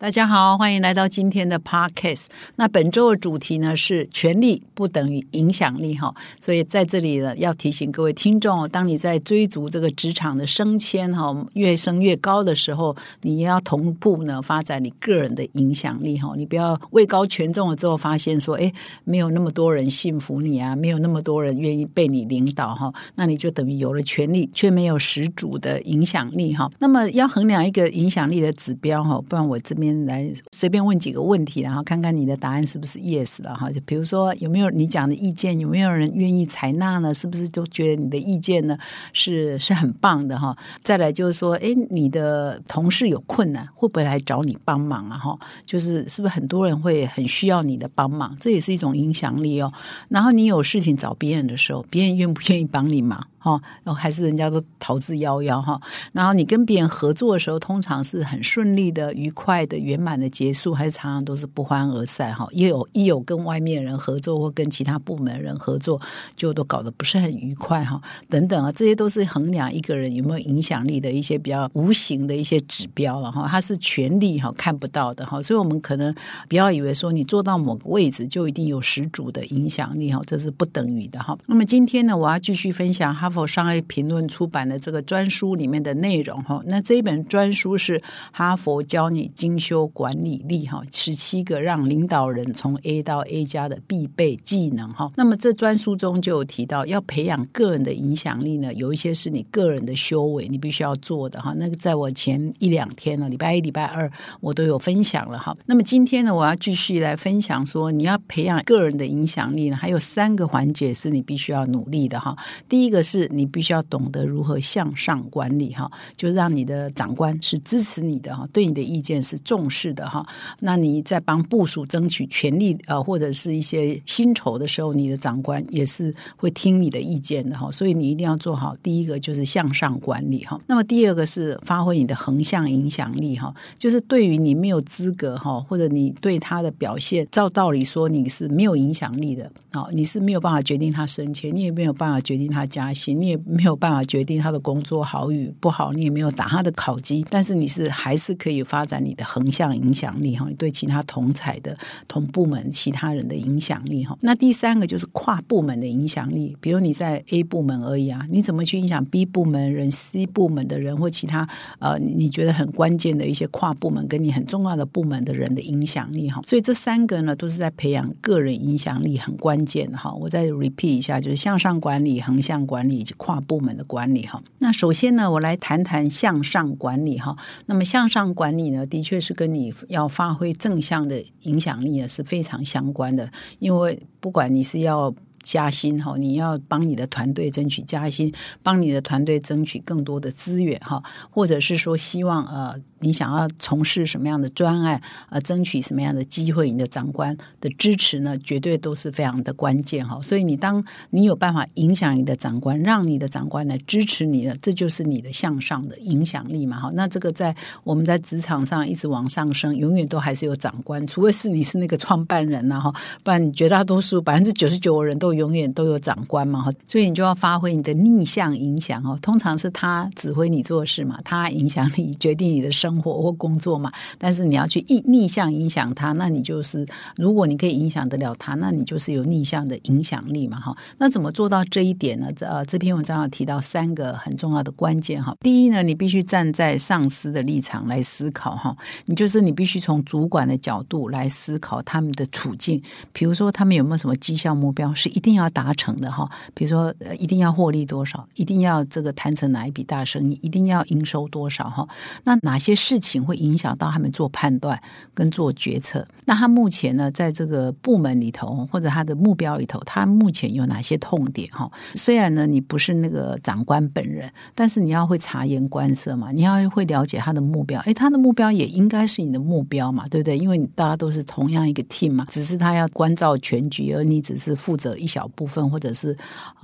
大家好，欢迎来到今天的 Podcast。那本周的主题呢是权力不等于影响力哈，所以在这里呢要提醒各位听众，当你在追逐这个职场的升迁哈，越升越高的时候，你要同步呢发展你个人的影响力哈。你不要位高权重了之后发现说，哎，没有那么多人信服你啊，没有那么多人愿意被你领导哈，那你就等于有了权力，却没有十足的影响力哈。那么要衡量一个影响力的指标哈，不然我这边。来随便问几个问题，然后看看你的答案是不是 yes 的哈。就比如说有没有你讲的意见，有没有人愿意采纳呢？是不是都觉得你的意见呢是是很棒的哈？再来就是说，哎，你的同事有困难，会不会来找你帮忙啊？哈，就是是不是很多人会很需要你的帮忙？这也是一种影响力哦。然后你有事情找别人的时候，别人愿不愿意帮你忙？哈，然后还是人家都逃之夭夭哈。然后你跟别人合作的时候，通常是很顺利的、愉快的、圆满的结束，还是常常都是不欢而散哈？也有一有跟外面人合作或跟其他部门人合作，就都搞得不是很愉快哈。等等啊，这些都是衡量一个人有没有影响力的一些比较无形的一些指标了哈。它是权力哈看不到的哈，所以我们可能不要以为说你做到某个位置就一定有十足的影响力哈，这是不等于的哈。那么今天呢，我要继续分享哈。哈佛商业评论出版的这个专书里面的内容哈，那这一本专书是哈佛教你精修管理力哈，十七个让领导人从 A 到 A 加的必备技能哈。那么这专书中就有提到，要培养个人的影响力呢，有一些是你个人的修为，你必须要做的哈。那个在我前一两天呢，礼拜一、礼拜二我都有分享了哈。那么今天呢，我要继续来分享说，你要培养个人的影响力呢，还有三个环节是你必须要努力的哈。第一个是。是你必须要懂得如何向上管理哈，就让你的长官是支持你的哈，对你的意见是重视的哈。那你在帮部署争取权利呃或者是一些薪酬的时候，你的长官也是会听你的意见的哈。所以你一定要做好第一个就是向上管理哈。那么第二个是发挥你的横向影响力哈，就是对于你没有资格哈，或者你对他的表现，照道理说你是没有影响力的啊，你是没有办法决定他升迁，你也没有办法决定他加薪。你也没有办法决定他的工作好与不好，你也没有打他的考绩，但是你是还是可以发展你的横向影响力哈，你对其他同才的同部门其他人的影响力哈。那第三个就是跨部门的影响力，比如你在 A 部门而已啊，你怎么去影响 B 部门人、C 部门的人或其他呃你觉得很关键的一些跨部门跟你很重要的部门的人的影响力哈？所以这三个呢都是在培养个人影响力很关键的哈。我再 repeat 一下，就是向上管理、横向管理。以及跨部门的管理哈，那首先呢，我来谈谈向上管理哈。那么向上管理呢，的确是跟你要发挥正向的影响力呢是非常相关的，因为不管你是要。加薪哈，你要帮你的团队争取加薪，帮你的团队争取更多的资源哈，或者是说希望呃，你想要从事什么样的专案，呃，争取什么样的机会，你的长官的支持呢，绝对都是非常的关键哈。所以你当你有办法影响你的长官，让你的长官来支持你了，这就是你的向上的影响力嘛哈。那这个在我们在职场上一直往上升，永远都还是有长官，除非是你是那个创办人呐哈，不然绝大多数百分之九十九的人都。永远都有长官嘛，哈，所以你就要发挥你的逆向影响哦。通常是他指挥你做事嘛，他影响你决定你的生生活或工作嘛。但是你要去逆逆向影响他，那你就是如果你可以影响得了他，那你就是有逆向的影响力嘛，哈。那怎么做到这一点呢？呃，这篇文章要提到三个很重要的关键哈。第一呢，你必须站在上司的立场来思考哈，你就是你必须从主管的角度来思考他们的处境，比如说他们有没有什么绩效目标是一定。要达成的哈，比如说一定要获利多少，一定要这个谈成哪一笔大生意，一定要营收多少哈。那哪些事情会影响到他们做判断跟做决策？那他目前呢，在这个部门里头或者他的目标里头，他目前有哪些痛点哈？虽然呢，你不是那个长官本人，但是你要会察言观色嘛，你要会了解他的目标。哎，他的目标也应该是你的目标嘛，对不对？因为大家都是同样一个 team 嘛，只是他要关照全局，而你只是负责一。小部分，或者是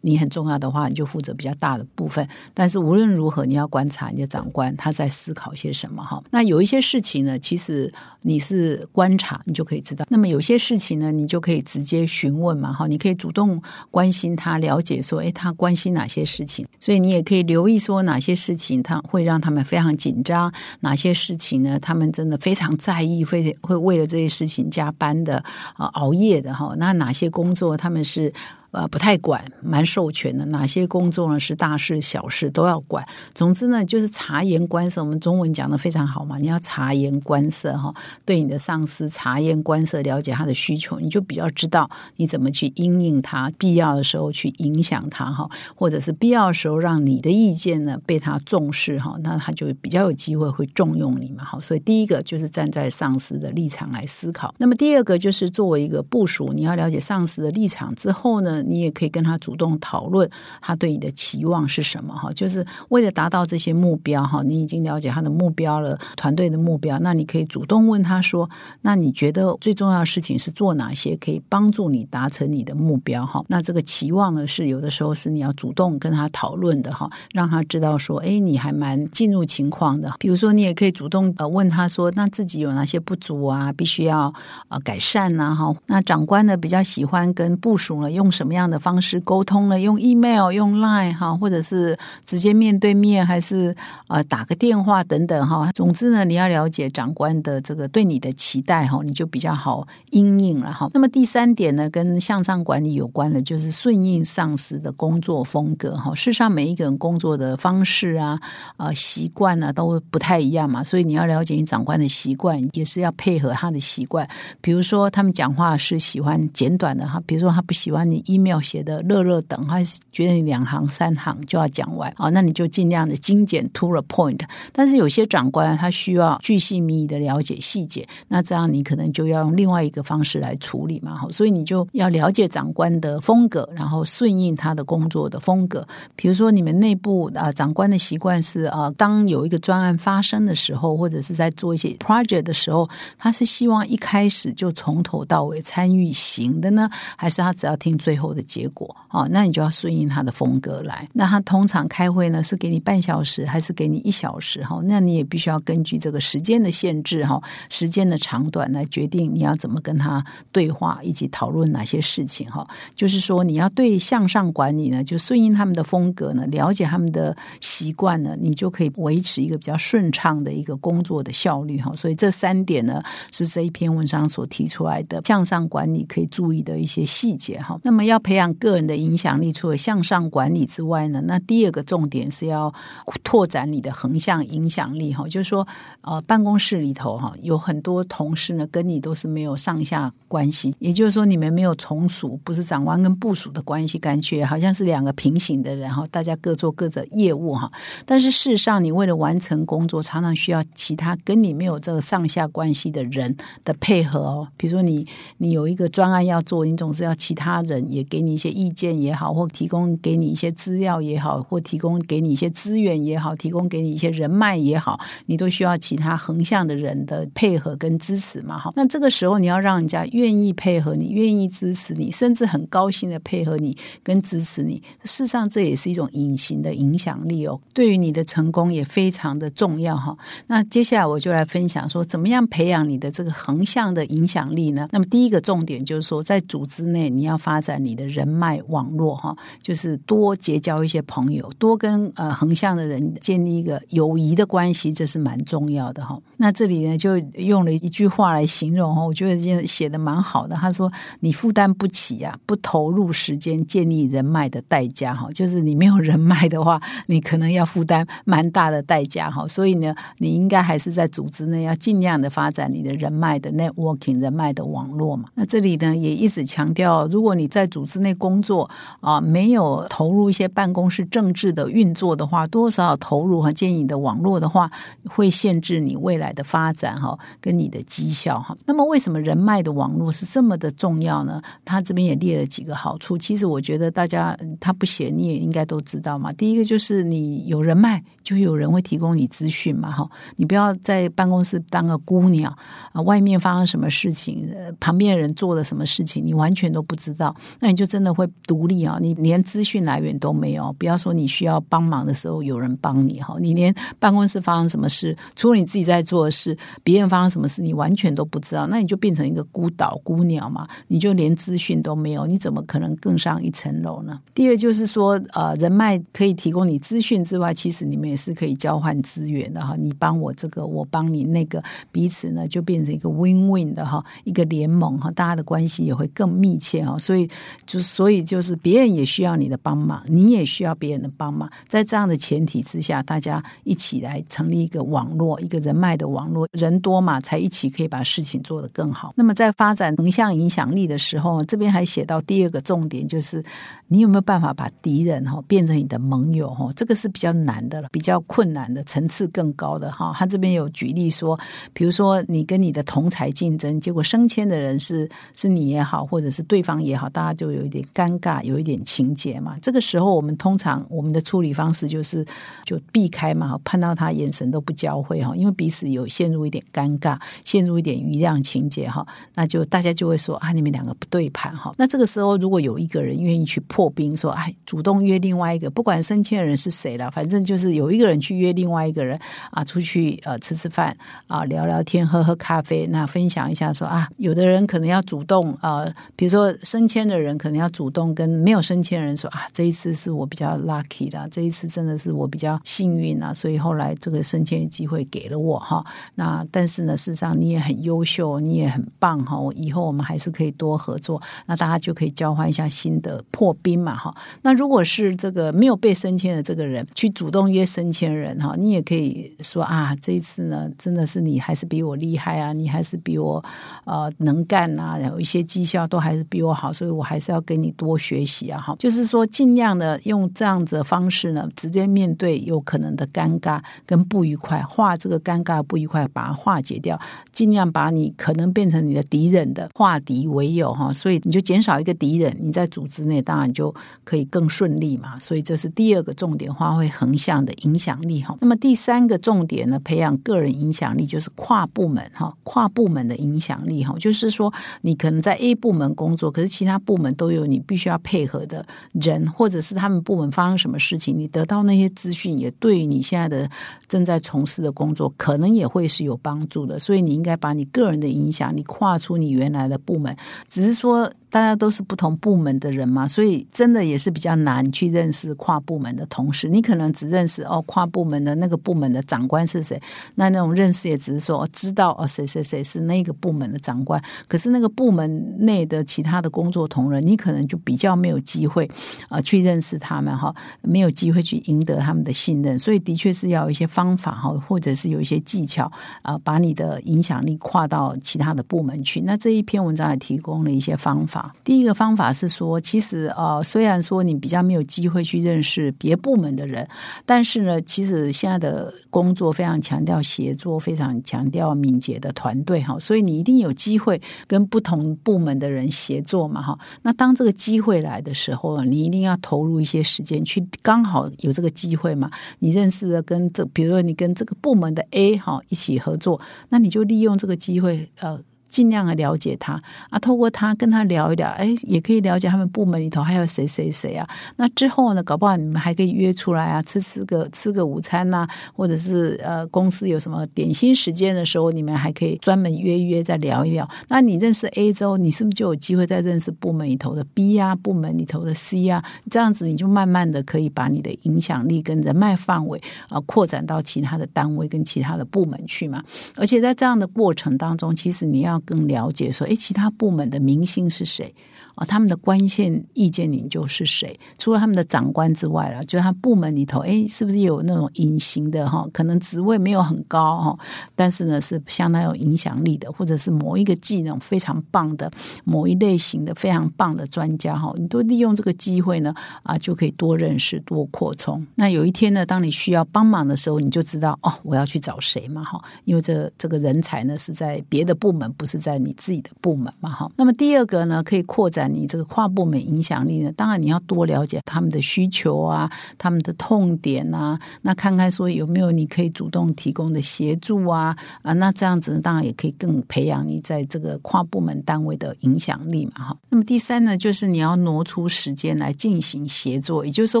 你很重要的话，你就负责比较大的部分。但是无论如何，你要观察你的长官他在思考些什么哈。那有一些事情呢，其实你是观察，你就可以知道。那么有些事情呢，你就可以直接询问嘛哈。你可以主动关心他，了解说，哎，他关心哪些事情？所以你也可以留意说，哪些事情他会让他们非常紧张，哪些事情呢，他们真的非常在意，会会为了这些事情加班的啊，熬夜的哈。那哪些工作他们是？呃，不太管，蛮授权的。哪些工作呢？是大事小事都要管。总之呢，就是察言观色。我们中文讲的非常好嘛，你要察言观色哈，对你的上司察言观色，了解他的需求，你就比较知道你怎么去应应他。必要的时候去影响他哈，或者是必要的时候让你的意见呢被他重视哈，那他就比较有机会会重用你嘛。好，所以第一个就是站在上司的立场来思考。那么第二个就是作为一个部署，你要了解上司的立场之后呢？你也可以跟他主动讨论，他对你的期望是什么？哈，就是为了达到这些目标，哈，你已经了解他的目标了，团队的目标，那你可以主动问他说：“那你觉得最重要的事情是做哪些，可以帮助你达成你的目标？”哈，那这个期望呢，是有的时候是你要主动跟他讨论的，哈，让他知道说：“哎，你还蛮进入情况的。”比如说，你也可以主动呃问他说：“那自己有哪些不足啊？必须要呃改善呢？”哈，那长官呢比较喜欢跟部署呢用什么么样的方式沟通呢？用 email、用 line 哈，或者是直接面对面，还是呃打个电话等等哈。总之呢，你要了解长官的这个对你的期待哈，你就比较好应应了哈。那么第三点呢，跟向上管理有关的，就是顺应上司的工作风格哈。事实上，每一个人工作的方式啊、啊习惯呢都不太一样嘛，所以你要了解你长官的习惯，也是要配合他的习惯。比如说，他们讲话是喜欢简短的哈，比如说他不喜欢你描写的热热等，他觉得你两行三行就要讲完啊，那你就尽量的精简，to the point。但是有些长官他需要巨细靡遗的了解细节，那这样你可能就要用另外一个方式来处理嘛。好，所以你就要了解长官的风格，然后顺应他的工作的风格。比如说你们内部啊，长官的习惯是啊，当有一个专案发生的时候，或者是在做一些 project 的时候，他是希望一开始就从头到尾参与型的呢，还是他只要听最后的结果？哦，那你就要顺应他的风格来。那他通常开会呢，是给你半小时，还是给你一小时？哈，那你也必须要根据这个时间的限制，哈，时间的长短来决定你要怎么跟他对话，以及讨论哪些事情。哈，就是说你要对向上管理呢，就顺应他们的风格呢，了解他们的习惯呢，你就可以维持一个比较顺畅的一个工作的效率。哈，所以这三点呢，是这一篇文章所提出来的向上管理可以注意的一些细节。哈，那么要要培养个人的。影响力除了向上管理之外呢，那第二个重点是要拓展你的横向影响力哈，就是说呃办公室里头哈有很多同事呢跟你都是没有上下关系，也就是说你们没有从属，不是长官跟部属的关系，感觉好像是两个平行的人哈，大家各做各的业务哈，但是事实上你为了完成工作，常常需要其他跟你没有这个上下关系的人的配合哦，比如说你你有一个专案要做，你总是要其他人也给你一些意见。也好，或提供给你一些资料也好，或提供给你一些资源也好，提供给你一些人脉也好，你都需要其他横向的人的配合跟支持嘛。哈，那这个时候你要让人家愿意配合你，愿意支持你，甚至很高兴的配合你跟支持你。事实上，这也是一种隐形的影响力哦，对于你的成功也非常的重要哈。那接下来我就来分享说，怎么样培养你的这个横向的影响力呢？那么第一个重点就是说，在组织内你要发展你的人脉网。络哈，就是多结交一些朋友，多跟呃横向的人建立一个友谊的关系，这是蛮重要的哈。那这里呢，就用了一句话来形容哈，我觉得写的蛮好的。他说：“你负担不起啊，不投入时间建立人脉的代价哈，就是你没有人脉的话，你可能要负担蛮大的代价哈。所以呢，你应该还是在组织内要尽量的发展你的人脉的 networking 人脉的网络嘛。那这里呢，也一直强调，如果你在组织之内工作。啊，没有投入一些办公室政治的运作的话，多少投入和建议的网络的话，会限制你未来的发展哈，跟你的绩效哈。那么，为什么人脉的网络是这么的重要呢？他这边也列了几个好处。其实我觉得大家他不写你也应该都知道嘛。第一个就是你有人脉，就有人会提供你资讯嘛哈。你不要在办公室当个姑娘啊，外面发生什么事情，旁边的人做了什么事情，你完全都不知道。那你就真的会独立啊！你连资讯来源都没有，不要说你需要帮忙的时候有人帮你哈，你连办公室发生什么事，除了你自己在做的事，别人发生什么事你完全都不知道，那你就变成一个孤岛孤鸟嘛，你就连资讯都没有，你怎么可能更上一层楼呢？第二就是说，呃，人脉可以提供你资讯之外，其实你们也是可以交换资源的哈，你帮我这个，我帮你那个，彼此呢就变成一个 win win 的哈，一个联盟哈，大家的关系也会更密切哈，所以就所以就是别人也需要你的帮忙，你也需要别人的帮忙，在这样的前提之下，大家一起来成立一个网络，一个人脉的网络，人多嘛，才一起可以把事情做得更好。那么在发展横向影响力的时候，这边还写到第二个重点，就是你有没有办法把敌人哈变成你的盟友哈？这个是比较难的了，比较困难的层次更高的哈。他这边有举例说，比如说你跟你的同才竞争，结果升迁的人是是你也好，或者是对方也好，大家就有一点尴尬，有一点情节嘛。这个时候我们通常我们的处理方式就是就避开嘛，看到他眼神都不交汇哈，因为彼此有陷入一点尴尬，陷入一点余量情节哈，那就大家就会说啊，你们两个不对盘哈。那这个时候如果有一个人愿意去破冰，说哎，主动约另外一个，不管升迁的人是谁了，反正就是有一个人去约另外一个人啊，出去呃吃吃饭啊，聊聊天，喝喝咖啡，那分享一下说啊，有的人可能要主动呃，比如说升迁的人可能要主动跟没有升迁人说啊，这一次是我比较 lucky 的，这一次真的是我比较幸运啊，所以后来这个升迁的机会给了我哈。那但是呢，事实上你也很优秀，你也很棒哈，我以后我们还是可以多合作，那大家就可以交换一下新的破冰嘛哈。那如果是这个没有被升迁的这个人去主动约升迁人哈，你也可以说啊，这一次呢真的是你还是比我厉害啊，你还是比我呃能干啊，有一些绩效都还是比我好，所以我还是要跟你多学习啊哈。就是说尽量的用这样子的方式呢，直接面对有可能的尴尬跟不愉快，化这个尴尬不愉快，把它化解掉，尽量把你可能变成你的敌人的化敌为友哈，所以你就减少一个敌人，你在组织内当然就可以更顺利嘛。所以这是第二个重点，发挥横向的影响力哈。那么第三个重点呢，培养个人影响力，就是跨部门哈，跨部门的影响力哈，就是说你可能在 A 部门工作，可是其他部门都有你必须要配合的人，或者是他们部门发生什么事情，你得到那些资讯，也对于你现在的正在从事的工作，可能也会是有帮助的。所以你应该把你个人的影响你跨出你原来的部门，只是说。大家都是不同部门的人嘛，所以真的也是比较难去认识跨部门的同事。你可能只认识哦，跨部门的那个部门的长官是谁，那那种认识也只是说知道哦，谁谁谁是那个部门的长官。可是那个部门内的其他的工作同仁，你可能就比较没有机会啊去认识他们哈，没有机会去赢得他们的信任。所以的确是要有一些方法哈，或者是有一些技巧啊，把你的影响力跨到其他的部门去。那这一篇文章也提供了一些方法。第一个方法是说，其实呃，虽然说你比较没有机会去认识别部门的人，但是呢，其实现在的工作非常强调协作，非常强调敏捷的团队哈，所以你一定有机会跟不同部门的人协作嘛哈。那当这个机会来的时候，你一定要投入一些时间去，刚好有这个机会嘛。你认识的跟这，比如说你跟这个部门的 A 哈一起合作，那你就利用这个机会呃。尽量的了解他啊，透过他跟他聊一聊，哎，也可以了解他们部门里头还有谁谁谁啊。那之后呢，搞不好你们还可以约出来啊，吃吃个吃个午餐呐，或者是呃公司有什么点心时间的时候，你们还可以专门约一约再聊一聊。那你认识 A 之后，你是不是就有机会再认识部门里头的 B 啊，部门里头的 C 啊？这样子你就慢慢的可以把你的影响力跟人脉范围啊扩展到其他的单位跟其他的部门去嘛。而且在这样的过程当中，其实你要更了解说，哎，其他部门的明星是谁？啊，他们的关键意见领袖是谁？除了他们的长官之外了，就他部门里头，哎，是不是有那种隐形的哈？可能职位没有很高哈，但是呢是相当有影响力的，或者是某一个技能非常棒的某一类型的非常棒的专家哈，你都利用这个机会呢啊，就可以多认识多扩充。那有一天呢，当你需要帮忙的时候，你就知道哦，我要去找谁嘛哈，因为这这个人才呢是在别的部门，不是在你自己的部门嘛哈。那么第二个呢，可以扩展。你这个跨部门影响力呢，当然你要多了解他们的需求啊，他们的痛点啊，那看看说有没有你可以主动提供的协助啊啊，那这样子呢，当然也可以更培养你在这个跨部门单位的影响力嘛哈。那么第三呢，就是你要挪出时间来进行协作，也就是说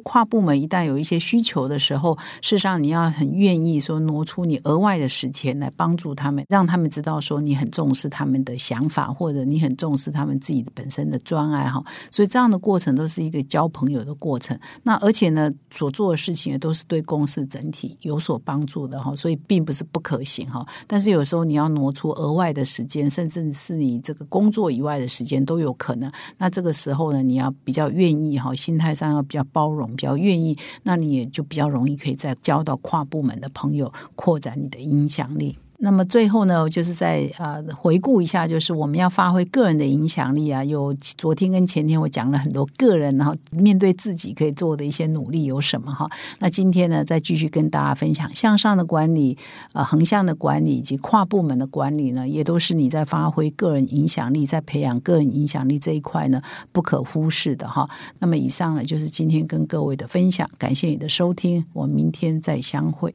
跨部门一旦有一些需求的时候，事实上你要很愿意说挪出你额外的时间来帮助他们，让他们知道说你很重视他们的想法，或者你很重视他们自己本身的专爱哈。所以这样的过程都是一个交朋友的过程。那而且呢，所做的事情也都是对公司整体有所帮助的哈。所以并不是不可行哈。但是有时候你要挪出额外的时间，甚至是你这个工作以外的时间都有可能。那这个时候呢，你要比较愿意哈，心态上要比较包容，比较愿意，那你也就比较容易可以再交到跨部门的朋友，扩展你的影响力。那么最后呢，就是在呃回顾一下，就是我们要发挥个人的影响力啊。有昨天跟前天我讲了很多个人，然后面对自己可以做的一些努力有什么哈。那今天呢，再继续跟大家分享向上的管理、呃横向的管理以及跨部门的管理呢，也都是你在发挥个人影响力、在培养个人影响力这一块呢不可忽视的哈。那么以上呢，就是今天跟各位的分享，感谢你的收听，我们明天再相会。